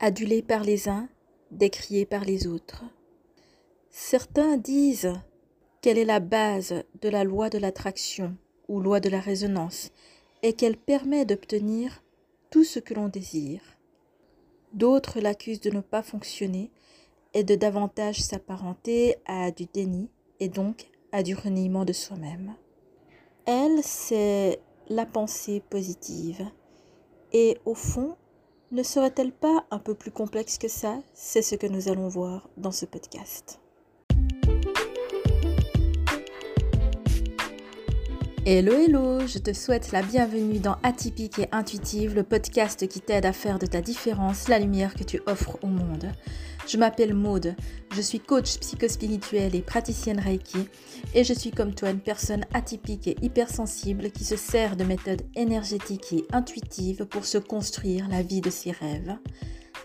adulé par les uns, décrié par les autres. Certains disent qu'elle est la base de la loi de l'attraction ou loi de la résonance et qu'elle permet d'obtenir tout ce que l'on désire. D'autres l'accusent de ne pas fonctionner et de davantage s'apparenter à du déni et donc à du reniement de soi-même. Elle, c'est la pensée positive. Et au fond, ne serait-elle pas un peu plus complexe que ça? C'est ce que nous allons voir dans ce podcast. Hello hello, je te souhaite la bienvenue dans Atypique et Intuitive, le podcast qui t'aide à faire de ta différence la lumière que tu offres au monde. Je m'appelle Maude, je suis coach psychospirituel et praticienne Reiki et je suis comme toi une personne atypique et hypersensible qui se sert de méthodes énergétiques et intuitives pour se construire la vie de ses rêves.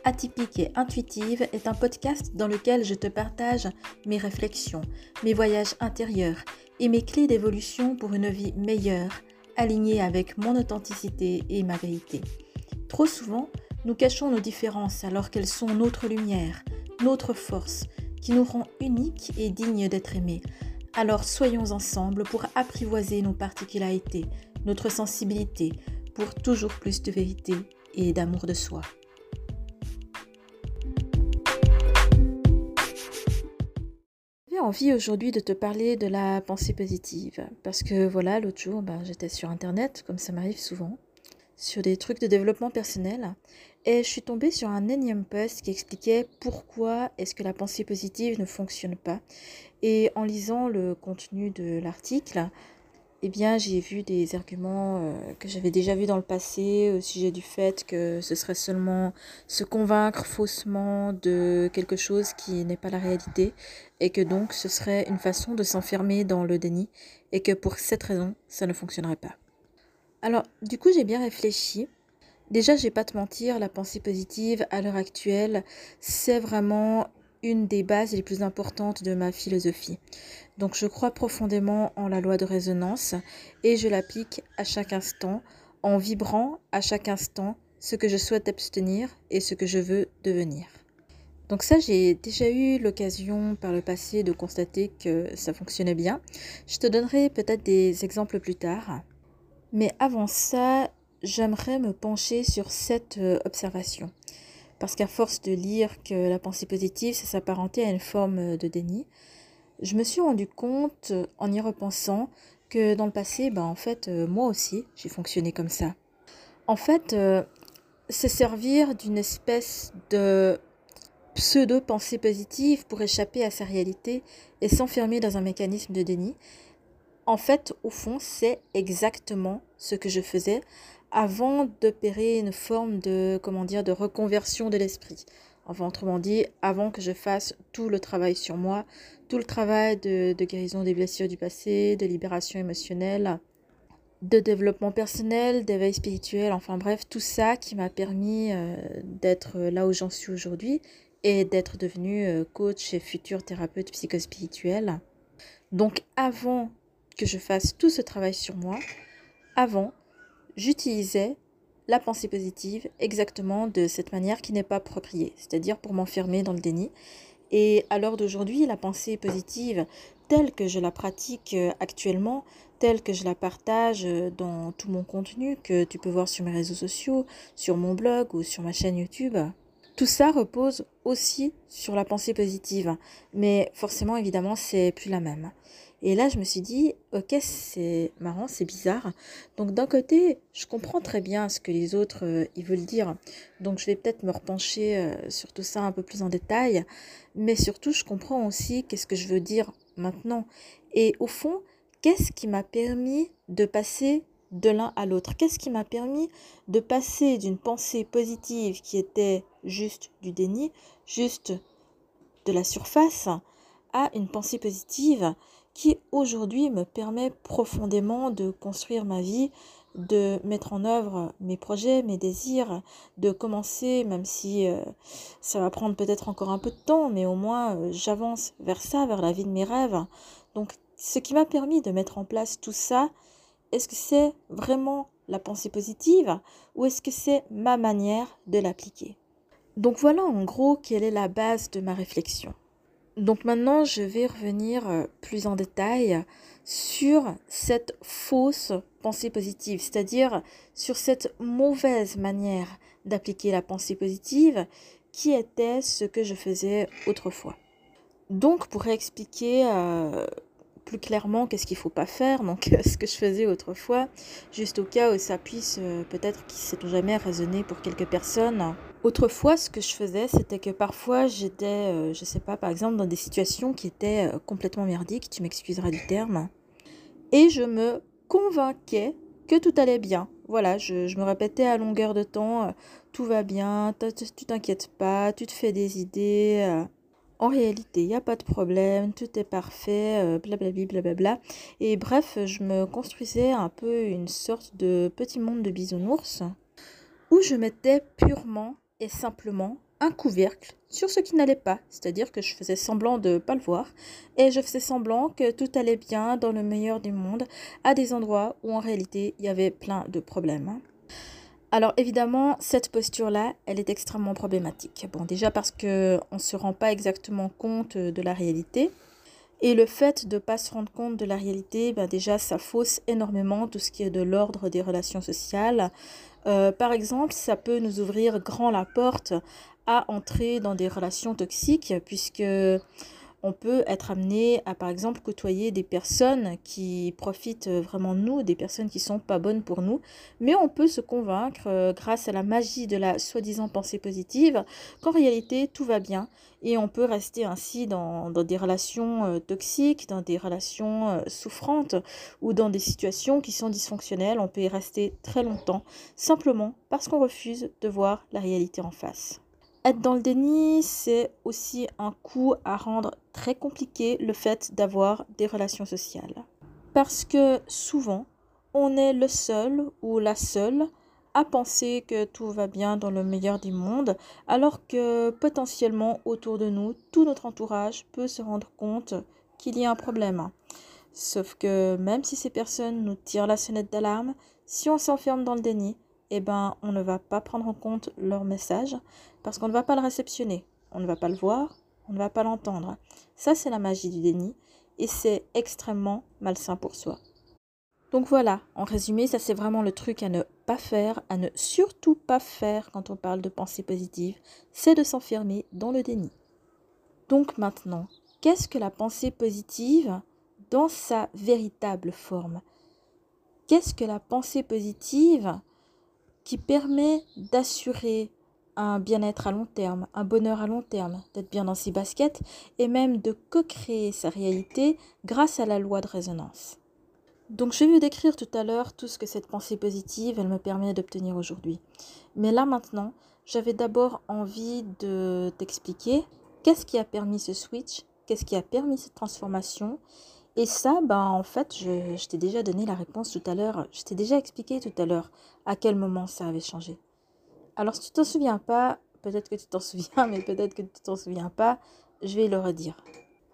Atypique et intuitive est un podcast dans lequel je te partage mes réflexions, mes voyages intérieurs et mes clés d'évolution pour une vie meilleure, alignée avec mon authenticité et ma vérité. Trop souvent, nous cachons nos différences alors qu'elles sont notre lumière, notre force, qui nous rend uniques et dignes d'être aimés. Alors soyons ensemble pour apprivoiser nos particularités, notre sensibilité, pour toujours plus de vérité et d'amour de soi. Envie aujourd'hui de te parler de la pensée positive parce que voilà, l'autre jour, ben, j'étais sur internet, comme ça m'arrive souvent, sur des trucs de développement personnel et je suis tombée sur un énième post qui expliquait pourquoi est-ce que la pensée positive ne fonctionne pas. Et en lisant le contenu de l'article, eh bien, j'ai vu des arguments euh, que j'avais déjà vus dans le passé au sujet du fait que ce serait seulement se convaincre faussement de quelque chose qui n'est pas la réalité et que donc ce serait une façon de s'enfermer dans le déni et que pour cette raison, ça ne fonctionnerait pas. Alors, du coup, j'ai bien réfléchi Déjà, je vais pas te mentir, la pensée positive à l'heure actuelle, c'est vraiment une des bases les plus importantes de ma philosophie. Donc je crois profondément en la loi de résonance et je l'applique à chaque instant en vibrant à chaque instant ce que je souhaite obtenir et ce que je veux devenir. Donc ça, j'ai déjà eu l'occasion par le passé de constater que ça fonctionnait bien. Je te donnerai peut-être des exemples plus tard. Mais avant ça, j'aimerais me pencher sur cette euh, observation. Parce qu'à force de lire que la pensée positive, ça s'apparentait à une forme euh, de déni, je me suis rendu compte, euh, en y repensant, que dans le passé, ben, en fait, moi aussi, j'ai fonctionné comme ça. En fait, c'est servir d'une espèce de pseudo-pensée positive pour échapper à sa réalité et s'enfermer dans un mécanisme de déni. En fait, au fond, c'est exactement ce que je faisais avant d'opérer une forme de, comment dire, de reconversion de l'esprit. Enfin, autrement dit, avant que je fasse tout le travail sur moi, tout le travail de, guérison des blessures du passé, de libération émotionnelle, de développement personnel, d'éveil spirituel, enfin bref, tout ça qui m'a permis euh, d'être là où j'en suis aujourd'hui et d'être devenue euh, coach et futur thérapeute psychospirituel. Donc avant que je fasse tout ce travail sur moi, avant, j'utilisais la pensée positive exactement de cette manière qui n'est pas appropriée, c'est-à-dire pour m'enfermer dans le déni. Et à l'heure d'aujourd'hui, la pensée positive telle que je la pratique actuellement, telle que je la partage dans tout mon contenu que tu peux voir sur mes réseaux sociaux, sur mon blog ou sur ma chaîne YouTube, tout ça repose aussi sur la pensée positive. Mais forcément, évidemment, c'est plus la même. Et là, je me suis dit, ok, c'est marrant, c'est bizarre. Donc d'un côté, je comprends très bien ce que les autres euh, veulent dire. Donc je vais peut-être me repencher euh, sur tout ça un peu plus en détail. Mais surtout, je comprends aussi qu'est-ce que je veux dire maintenant. Et au fond, qu'est-ce qui m'a permis de passer de l'un à l'autre? Qu'est-ce qui m'a permis de passer d'une pensée positive qui était juste du déni, juste de la surface, à une pensée positive qui aujourd'hui me permet profondément de construire ma vie, de mettre en œuvre mes projets, mes désirs, de commencer, même si euh, ça va prendre peut-être encore un peu de temps, mais au moins euh, j'avance vers ça, vers la vie de mes rêves. Donc ce qui m'a permis de mettre en place tout ça, est-ce que c'est vraiment la pensée positive ou est-ce que c'est ma manière de l'appliquer? Donc voilà en gros quelle est la base de ma réflexion. Donc maintenant, je vais revenir euh, plus en détail sur cette fausse pensée positive, c'est-à-dire sur cette mauvaise manière d'appliquer la pensée positive qui était ce que je faisais autrefois. Donc pour expliquer euh, plus clairement qu'est-ce qu'il ne faut pas faire, donc ce que je faisais autrefois, juste au cas où ça puisse euh, peut-être qui sait jamais résonner pour quelques personnes. Autrefois, ce que je faisais, c'était que parfois j'étais, euh, je sais pas, par exemple dans des situations qui étaient complètement merdiques, tu m'excuseras du terme, et je me convainquais que tout allait bien. Voilà, je, me répétais à longueur de temps, tout va bien, tu t'inquiètes pas, tu te fais des idées. Euh, en réalité, il n'y a pas de problème, tout est parfait, blablabla, blablabla. Et bref, je me construisais un peu une sorte de petit monde de bisounours où je mettais purement simplement un couvercle sur ce qui n'allait pas, c'est-à-dire que je faisais semblant de ne pas le voir et je faisais semblant que tout allait bien dans le meilleur du monde à des endroits où en réalité il y avait plein de problèmes. Alors évidemment, cette posture-là, elle est extrêmement problématique. Bon, déjà parce qu'on ne se rend pas exactement compte de la réalité. Et le fait de ne pas se rendre compte de la réalité, ben déjà, ça fausse énormément tout ce qui est de l'ordre des relations sociales. Euh, par exemple, ça peut nous ouvrir grand la porte à entrer dans des relations toxiques, puisque on peut être amené à, par exemple, côtoyer des personnes qui profitent vraiment de nous, des personnes qui sont pas bonnes pour nous, mais on peut se convaincre, euh, grâce à la magie de la soi-disant pensée positive, qu'en réalité, tout va bien, et on peut rester ainsi dans, des relations euh, toxiques, dans des relations euh, souffrantes, ou dans des situations qui sont dysfonctionnelles, on peut y rester très longtemps, simplement parce qu'on refuse de voir la réalité en face. Être dans le déni, c'est aussi un coup à rendre très compliqué le fait d'avoir des relations sociales. Parce que souvent, on est le seul ou la seule à penser que tout va bien dans le meilleur des mondes, alors que potentiellement autour de nous, tout notre entourage peut se rendre compte qu'il y a un problème. Sauf que même si ces personnes nous tirent la sonnette d'alarme, si on s'enferme dans le déni, eh ben, on ne va pas prendre en compte leur message parce qu'on ne va pas le réceptionner, on ne va pas le voir, on ne va pas l'entendre. Ça, c'est la magie du déni et c'est extrêmement malsain pour soi. Donc voilà, en résumé, ça c'est vraiment le truc à ne pas faire, à ne surtout pas faire quand on parle de pensée positive, c'est de s'enfermer dans le déni. Donc maintenant, qu'est-ce que la pensée positive dans sa véritable forme? Qu'est-ce que la pensée positive qui permet d'assurer un bien-être à long terme, un bonheur à long terme, d'être bien dans ses baskets et même de co-créer sa réalité grâce à la loi de résonance. Donc je vais décrire tout à l'heure tout ce que cette pensée positive, elle me permet d'obtenir aujourd'hui. Mais là maintenant, j'avais d'abord envie de t'expliquer qu'est-ce qui a permis ce switch, qu'est-ce qui a permis cette transformation et ça, ben, en fait, je, t'ai déjà donné la réponse tout à l'heure. Je t'ai déjà expliqué tout à l'heure à quel moment ça avait changé. Alors, si tu t'en souviens pas, peut-être que tu t'en souviens, mais peut-être que tu t'en souviens pas, je vais le redire.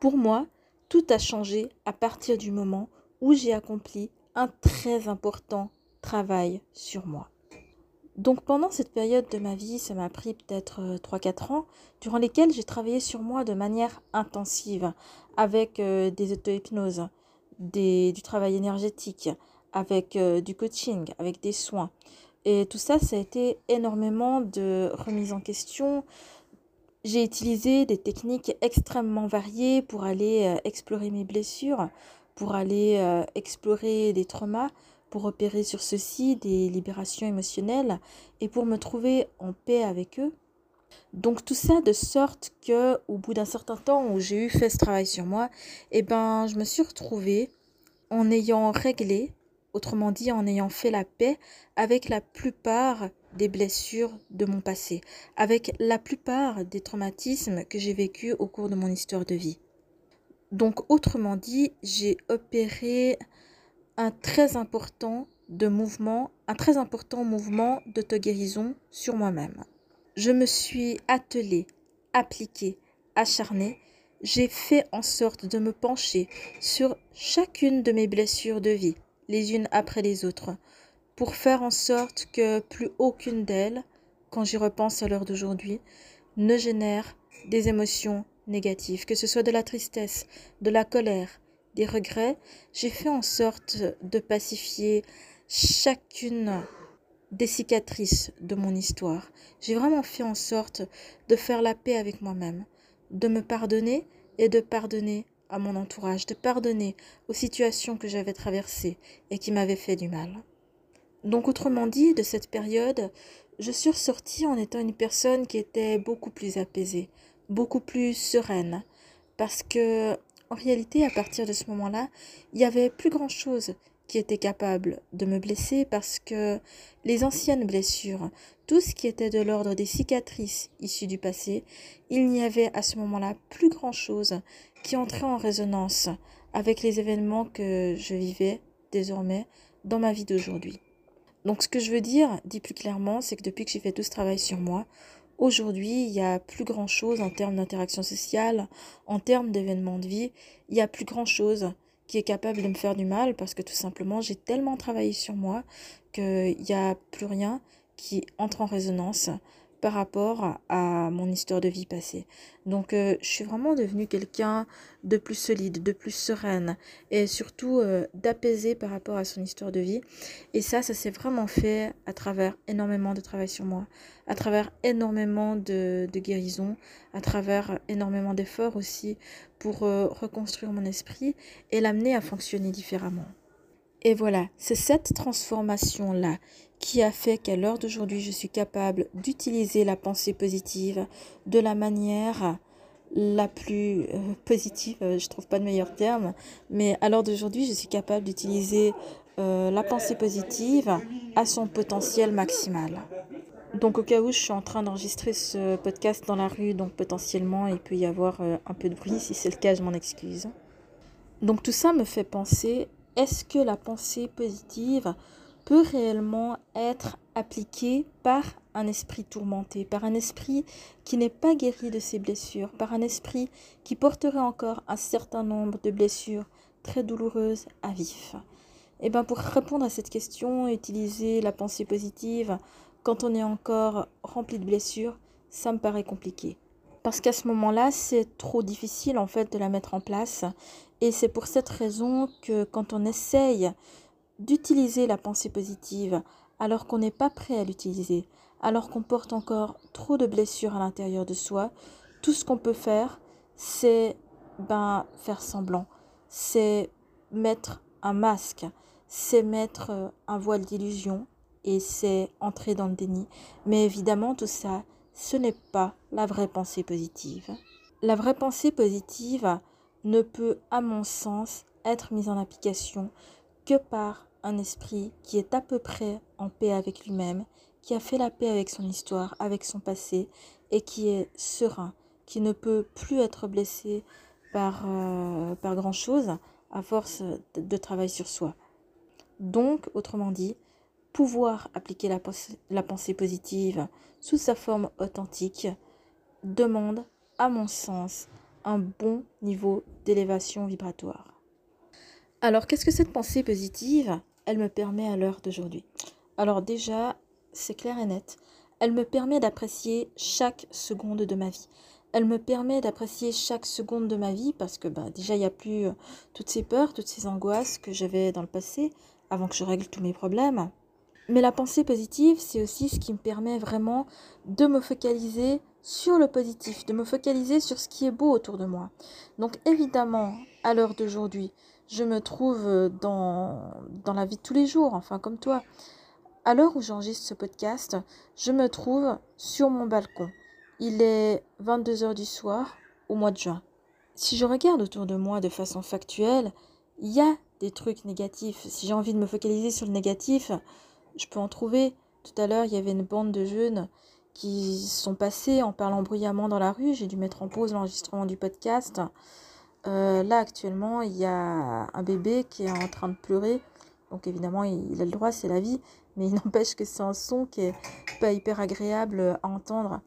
Pour moi, tout a changé à partir du moment où j'ai accompli un très important travail sur moi. Donc pendant cette période de ma vie, ça m'a pris peut-être 3-4 euh, ans, durant lesquels j'ai travaillé sur moi de manière intensive, avec euh, des auto-hypnoses, du travail énergétique, avec euh, du coaching, avec des soins. Et tout ça, ça a été énormément de remise en question. J'ai utilisé des techniques extrêmement variées pour aller explorer mes blessures, pour aller explorer des traumas, pour opérer sur ceci des libérations émotionnelles et pour me trouver en paix avec eux. Donc tout ça de sorte que au bout d'un certain temps où j'ai eu fait ce travail sur moi, eh ben je me suis retrouvée en ayant réglé, autrement dit en ayant fait la paix avec la plupart des blessures de mon passé, avec la plupart des traumatismes que j'ai vécus au cours de mon histoire de vie. Donc autrement dit, j'ai opéré un très important de mouvement, un très important mouvement d'auto-guérison sur moi-même. Je me suis attelée, appliquée, acharnée. J'ai fait en sorte de me pencher sur chacune de mes blessures de vie, les unes après les autres, pour faire en sorte que plus aucune d'elles quand j'y repense à l'heure d'aujourd'hui, ne génère des émotions négatives, que ce soit de la tristesse, de la colère, des regrets. J'ai fait en sorte de pacifier chacune des cicatrices de mon histoire. J'ai vraiment fait en sorte de faire la paix avec moi-même, de me pardonner et de pardonner à mon entourage, de pardonner aux situations que j'avais traversées et qui m'avaient fait du mal. Donc autrement dit, de cette période, je suis ressortie en étant une personne qui était beaucoup plus apaisée, beaucoup plus sereine, parce que en réalité, à partir de ce moment-là, il y avait plus grand-chose qui était capable de me blesser parce que les anciennes blessures, tout ce qui était de l'ordre des cicatrices issues du passé, il n'y avait à ce moment-là plus grand-chose qui entrait en résonance avec les événements que je vivais désormais dans ma vie d'aujourd'hui. Donc ce que je veux dire, dit plus clairement, c'est que depuis que j'ai fait tout ce travail sur moi, aujourd'hui, il n'y a plus grand-chose en termes d'interaction sociale, en termes d'événements de vie, il n'y a plus grand-chose qui est capable de me faire du mal parce que tout simplement j'ai tellement travaillé sur moi qu'il n'y a plus rien qui entre en résonance par rapport à mon histoire de vie passée. Donc euh, je suis vraiment devenue quelqu'un de plus solide, de plus sereine et surtout euh, d'apaisé par rapport à son histoire de vie. Et ça, ça s'est vraiment fait à travers énormément de travail sur moi, à travers énormément de, de guérison, à travers énormément d'efforts aussi pour euh, reconstruire mon esprit et l'amener à fonctionner différemment. Et voilà, c'est cette transformation-là qui a fait qu'à l'heure d'aujourd'hui, je suis capable d'utiliser la pensée positive de la manière la plus euh, positive, euh, je trouve pas de meilleur terme, mais à l'heure d'aujourd'hui, je suis capable d'utiliser euh, la pensée positive à son potentiel maximal. Donc au cas où je suis en train d'enregistrer ce podcast dans la rue, donc potentiellement il peut y avoir un peu de bruit, si c'est le cas, je m'en excuse. Donc tout ça me fait penser, est-ce que la pensée positive peut réellement être appliqué par un esprit tourmenté, par un esprit qui n'est pas guéri de ses blessures, par un esprit qui porterait encore un certain nombre de blessures très douloureuses à vif? Eh bien pour répondre à cette question, utiliser la pensée positive quand on est encore rempli de blessures, ça me paraît compliqué. Parce qu'à ce moment-là, c'est trop difficile en fait de la mettre en place. Et c'est pour cette raison que quand on essaye d'utiliser la pensée positive alors qu'on n'est pas prêt à l'utiliser, alors qu'on porte encore trop de blessures à l'intérieur de soi, tout ce qu'on peut faire, c'est ben, faire semblant, c'est mettre un masque, c'est mettre euh, un voile d'illusion et c'est entrer dans le déni. Mais évidemment, tout ça, ce n'est pas la vraie pensée positive. La vraie pensée positive ne peut, à mon sens, être mise en application que par un esprit qui est à peu près en paix avec lui-même, qui a fait la paix avec son histoire, avec son passé, et qui est serein, qui ne peut plus être blessé par, euh, grand-chose à force de, travail sur soi. Donc, autrement dit, pouvoir appliquer la pensée positive sous sa forme authentique demande, à mon sens, un bon niveau d'élévation vibratoire. Alors, qu'est-ce que cette pensée positive elle me permet à l'heure d'aujourd'hui? Alors déjà, c'est clair et net, elle me permet d'apprécier chaque seconde de ma vie. Elle me permet d'apprécier chaque seconde de ma vie parce que bah, déjà, il n'y a plus euh, toutes ces peurs, toutes ces angoisses que j'avais dans le passé avant que je règle tous mes problèmes. Mais la pensée positive, c'est aussi ce qui me permet vraiment de me focaliser sur le positif, de me focaliser sur ce qui est beau autour de moi. Donc évidemment, à l'heure d'aujourd'hui, je me trouve euh, dans, dans la vie de tous les jours, enfin comme toi. À l'heure où j'enregistre ce podcast, je me trouve sur mon balcon. Il est 22h du soir au mois de juin. Si je regarde autour de moi de façon factuelle, il y a des trucs négatifs. Si j'ai envie de me focaliser sur le négatif, je peux en trouver. Tout à l'heure, il y avait une bande de jeunes qui sont passés en parlant bruyamment dans la rue. J'ai dû mettre en pause l'enregistrement du podcast. Euh, là, actuellement, il y a un bébé qui est en train de pleurer. Donc, évidemment, il, a le droit, c'est la vie. Mais il n'empêche que c'est un son qui est pas hyper agréable à entendre.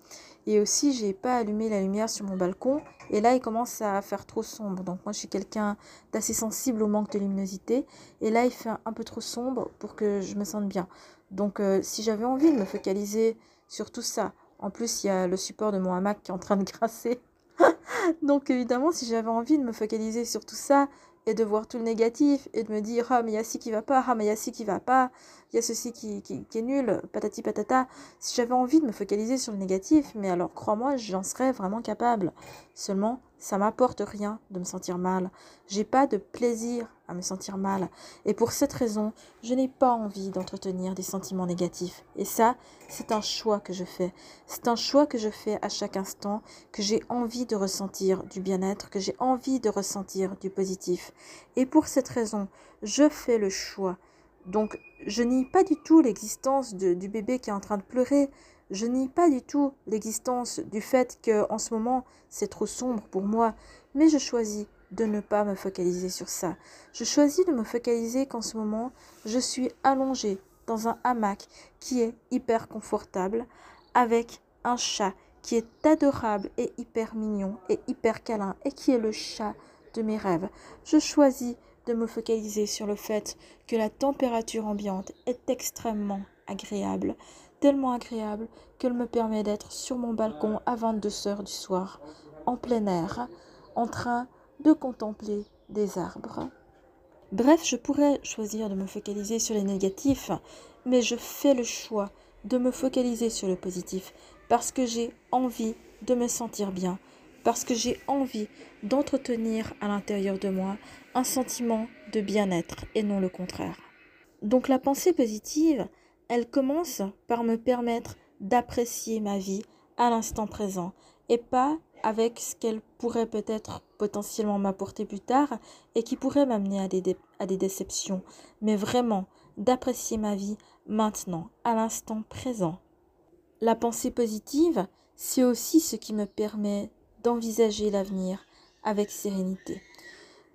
Et aussi, j'ai pas allumé la lumière sur mon balcon. Et là, il commence à faire trop sombre. Donc, moi, je suis quelqu'un d'assez sensible au manque de luminosité. Et là, il fait un peu trop sombre pour que je me sente bien. Donc, euh, si j'avais envie de me focaliser sur tout ça. En plus, il y a le support de mon hamac qui est en train de grasser. Donc évidemment, si j'avais envie de me focaliser sur tout ça et de voir tout le négatif et de me dire ah mais il y a ci qui va pas, ah mais il y a ci qui va pas, il y a ceci qui, qui, qui est nul, patati patata. Si j'avais envie de me focaliser sur le négatif, mais alors crois-moi, j'en serais vraiment capable. Seulement, ça m'apporte rien de me sentir mal. J'ai pas de plaisir à me sentir mal. Et pour cette raison, je n'ai pas envie d'entretenir des sentiments négatifs. Et ça, c'est un choix que je fais. C'est un choix que je fais à chaque instant, que j'ai envie de ressentir du bien-être, que j'ai envie de ressentir du positif. Et pour cette raison, je fais le choix. Donc, je nie pas du tout l'existence du bébé qui est en train de pleurer. Je nie pas du tout l'existence du fait que en ce moment c'est trop sombre pour moi, mais je choisis de ne pas me focaliser sur ça. Je choisis de me focaliser qu'en ce moment je suis allongée dans un hamac qui est hyper confortable avec un chat qui est adorable et hyper mignon et hyper câlin et qui est le chat de mes rêves. Je choisis de me focaliser sur le fait que la température ambiante est extrêmement agréable tellement agréable qu'elle me permet d'être sur mon balcon à 22 heures du soir, en plein air, en train de contempler des arbres. Bref, je pourrais choisir de me focaliser sur les négatifs, mais je fais le choix de me focaliser sur le positif parce que j'ai envie de me sentir bien, parce que j'ai envie d'entretenir à l'intérieur de moi un sentiment de bien-être et non le contraire. Donc la pensée positive, elle commence par me permettre d'apprécier ma vie à l'instant présent et pas avec ce qu'elle pourrait peut-être potentiellement m'apporter plus tard et qui pourrait m'amener à des, à des déceptions, mais vraiment d'apprécier ma vie maintenant, à l'instant présent. La pensée positive, c'est aussi ce qui me permet d'envisager l'avenir avec sérénité.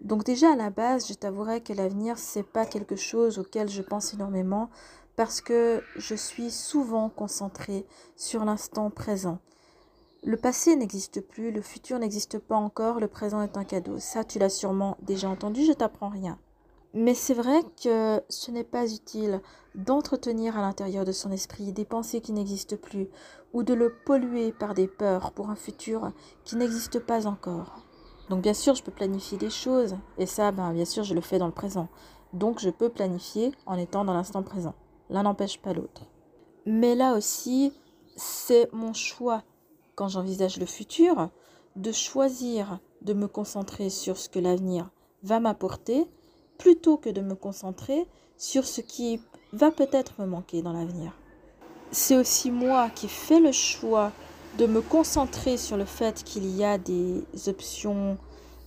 Donc déjà à la base, je t'avouerai que l'avenir c'est pas quelque chose auquel je pense énormément parce que je suis souvent concentrée sur l'instant présent. Le passé n'existe plus, le futur n'existe pas encore, le présent est un cadeau. Ça, tu l'as sûrement déjà entendu, je t'apprends rien. Mais c'est vrai que ce n'est pas utile d'entretenir à l'intérieur de son esprit des pensées qui n'existent plus ou de le polluer par des peurs pour un futur qui n'existe pas encore. Donc bien sûr, je peux planifier des choses et ça, ben, bien sûr, je le fais dans le présent. Donc je peux planifier en étant dans l'instant présent. L'un n'empêche pas l'autre. Mais là aussi, c'est mon choix quand j'envisage le futur de choisir de me concentrer sur ce que l'avenir va m'apporter plutôt que de me concentrer sur ce qui va peut-être me manquer dans l'avenir. C'est aussi moi qui fais le choix de me concentrer sur le fait qu'il y a des options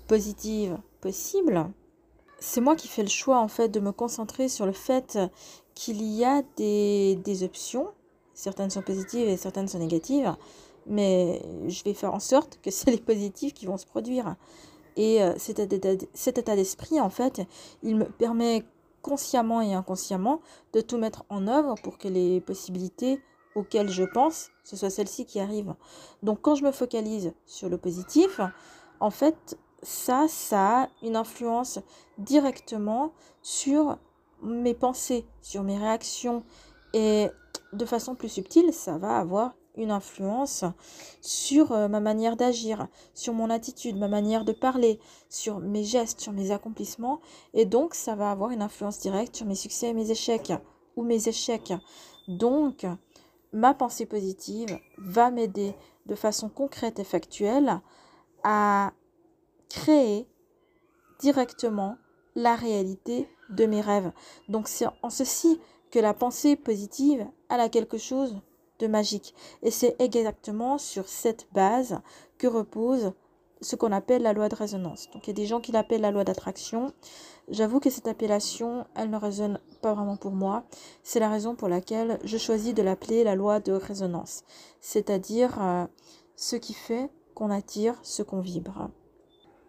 positives possibles. C'est moi qui fais le choix en fait de me concentrer sur le fait qu'il y a des, des options, certaines sont positives et certaines sont négatives, mais je vais faire en sorte que c'est les positives qui vont se produire. Et euh, cet état d'esprit, en fait, il me permet consciemment et inconsciemment de tout mettre en œuvre pour que les possibilités auxquelles je pense, ce soit celles-ci qui arrivent. Donc quand je me focalise sur le positif, en fait, ça, ça a une influence directement sur mes pensées, sur mes réactions. Et de façon plus subtile, ça va avoir une influence sur euh, ma manière d'agir, sur mon attitude, ma manière de parler, sur mes gestes, sur mes accomplissements. Et donc, ça va avoir une influence directe sur mes succès et mes échecs, ou mes échecs. Donc, ma pensée positive va m'aider de façon concrète et factuelle à créer directement la réalité de mes rêves. Donc c'est en ceci que la pensée positive a quelque chose de magique. Et c'est exactement sur cette base que repose ce qu'on appelle la loi de résonance. Donc il y a des gens qui l'appellent la loi d'attraction. J'avoue que cette appellation, elle ne résonne pas vraiment pour moi. C'est la raison pour laquelle je choisis de l'appeler la loi de résonance. C'est-à-dire euh, ce qui fait qu'on attire ce qu'on vibre.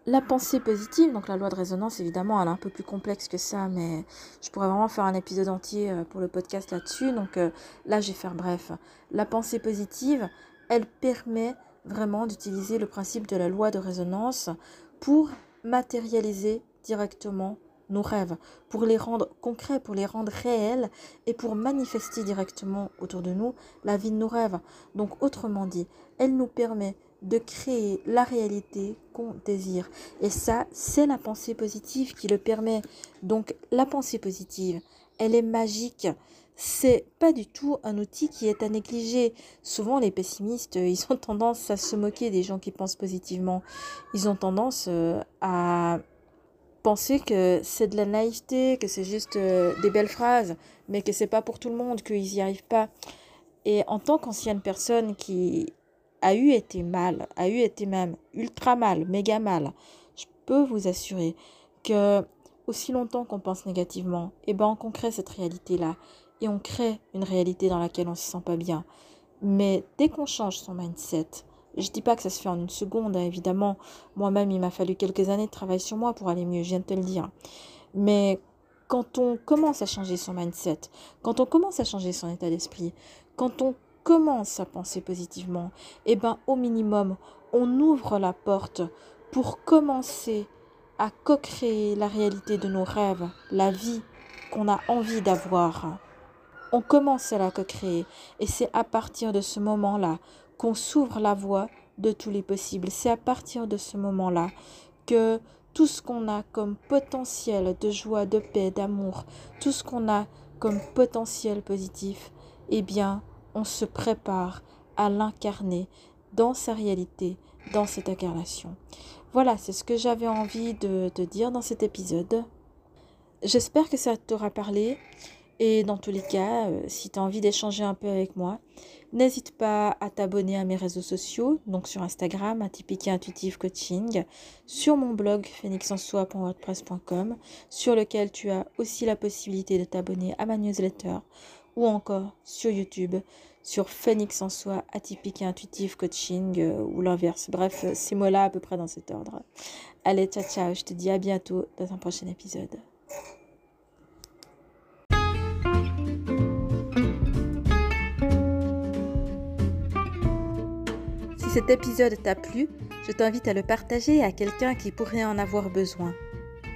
La pensée positive, donc la loi de résonance, évidemment, elle est un peu plus complexe que ça, mais je pourrais vraiment faire un épisode entier euh, pour le podcast là-dessus. Donc euh, là, je vais faire bref. La pensée positive, elle permet vraiment d'utiliser le principe de la loi de résonance pour matérialiser directement nos rêves, pour les rendre concrets, pour les rendre réels et pour manifester directement autour de nous la vie de nos rêves. Donc autrement dit, elle nous permet de créer la réalité qu'on désire. Et ça, c'est la pensée positive qui le permet. Donc la pensée positive, elle est magique. C'est pas du tout un outil qui est à négliger. Souvent, les pessimistes, ils ont tendance à se moquer des gens qui pensent positivement. Ils ont tendance euh, à penser que c'est de la naïveté, que c'est juste euh, des belles phrases, mais que c'est pas pour tout le monde, qu'ils n'y arrivent pas. Et en tant qu'ancienne personne qui a eu été mal, a eu été même ultra mal, méga mal, je peux vous assurer que aussi longtemps qu'on pense négativement, eh ben on crée cette réalité-là et on crée une réalité dans laquelle on se sent pas bien. Mais dès qu'on change son mindset, je dis pas que ça se fait en une seconde, hein, évidemment. Moi-même, il m'a fallu quelques années de travail sur moi pour aller mieux, je viens de te le dire. Mais quand on commence à changer son mindset, quand on commence à changer son état d'esprit, quand on commence à penser positivement, eh ben au minimum, on ouvre la porte pour commencer à co-créer la réalité de nos rêves, la vie qu'on a envie d'avoir. On commence à la co-créer et c'est à partir de ce moment-là qu'on s'ouvre la voie de tous les possibles. C'est à partir de ce moment-là que tout ce qu'on a comme potentiel de joie, de paix, d'amour, tout ce qu'on a comme potentiel positif, eh bien, on se prépare à l'incarner dans sa réalité, dans cette incarnation. Voilà, c'est ce que j'avais envie de te dire dans cet épisode. J'espère que ça t'aura parlé. Et dans tous les cas, euh, si tu as envie d'échanger un peu avec moi, n'hésite pas à t'abonner à mes réseaux sociaux, donc sur Instagram, Atypique et Intuitive Coaching, sur mon blog phoenixensoi.wordpress.com, sur lequel tu as aussi la possibilité de t'abonner à ma newsletter ou encore sur YouTube sur Phoenix en soi, atypique et intuitive coaching euh, ou l'inverse. Bref, euh, ces mots-là à peu près dans cet ordre. Allez, ciao ciao, je te dis à bientôt dans un prochain épisode. Si cet épisode t'a plu, je t'invite à le partager à quelqu'un qui pourrait en avoir besoin.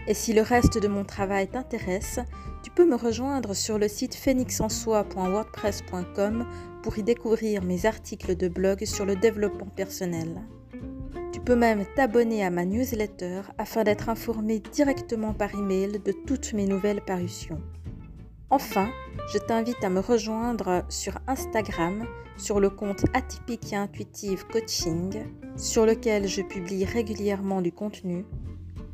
Et si le reste de mon travail t'intéresse, tu peux me rejoindre sur le site phoenixensoi.wordpress.com pour y découvrir mes articles de blog sur le développement personnel. Tu peux même t'abonner à ma newsletter afin d'être informé directement par email de toutes mes nouvelles parutions. Enfin, je t'invite à me rejoindre sur Instagram sur le compte Atypique et Intuitive Coaching, sur lequel je publie régulièrement du contenu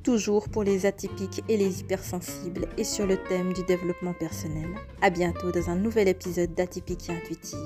toujours pour les atypiques et les hypersensibles et sur le thème du développement personnel. À bientôt dans un nouvel épisode d'Atypique Intuitive.